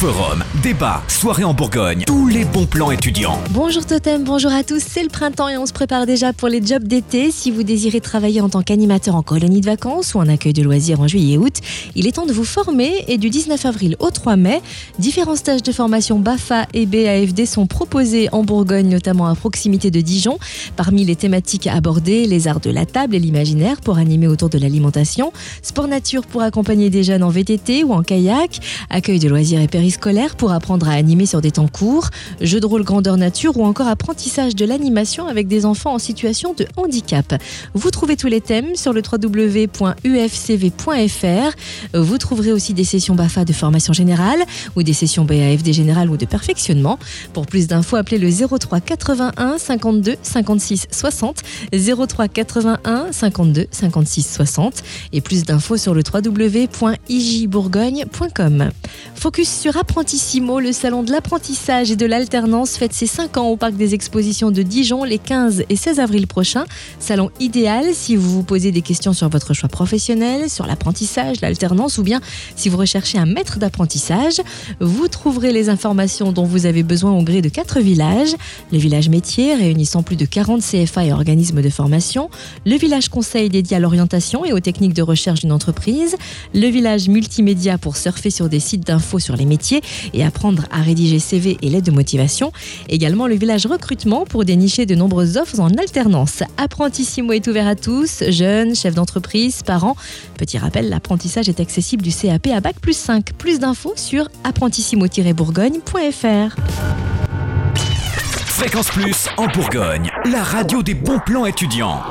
Forum, débat, soirée en Bourgogne, tous les bons plans étudiants. Bonjour Totem, bonjour à tous, c'est le printemps et on se prépare déjà pour les jobs d'été. Si vous désirez travailler en tant qu'animateur en colonie de vacances ou en accueil de loisirs en juillet et août, il est temps de vous former et du 19 avril au 3 mai, différents stages de formation BAFA et BAFD sont proposés en Bourgogne, notamment à proximité de Dijon. Parmi les thématiques abordées, les arts de la table et l'imaginaire pour animer autour de l'alimentation, sport nature pour accompagner des jeunes en VTT ou en kayak, accueil de loisirs et périscolaire pour apprendre à animer sur des temps courts, jeux de rôle grandeur nature ou encore apprentissage de l'animation avec des enfants en situation de handicap. Vous trouvez tous les thèmes sur le www.ufcv.fr. Vous trouverez aussi des sessions BAFA de formation générale ou des sessions BAFD générale ou de perfectionnement. Pour plus d'infos, appelez le 03 81 52 56 60 03 81 52 56 60 et plus d'infos sur le www.ijbourgogne.com. Focus sur Apprentissimo, le salon de l'apprentissage et de l'alternance fête ses 5 ans au parc des expositions de Dijon les 15 et 16 avril prochains. Salon idéal si vous vous posez des questions sur votre choix professionnel, sur l'apprentissage, l'alternance ou bien si vous recherchez un maître d'apprentissage. Vous trouverez les informations dont vous avez besoin au gré de quatre villages. Le village métier réunissant plus de 40 CFA et organismes de formation. Le village conseil dédié à l'orientation et aux techniques de recherche d'une entreprise. Le village multimédia pour surfer sur des sites d'infos sur les métiers et apprendre à rédiger CV et lettres de motivation. Également le village recrutement pour dénicher de nombreuses offres en alternance. Apprentissimo est ouvert à tous, jeunes, chefs d'entreprise, parents. Petit rappel, l'apprentissage est accessible du CAP à Bac plus 5. Plus d'infos sur apprentissimo-bourgogne.fr. Fréquence Plus en Bourgogne, la radio des bons plans étudiants.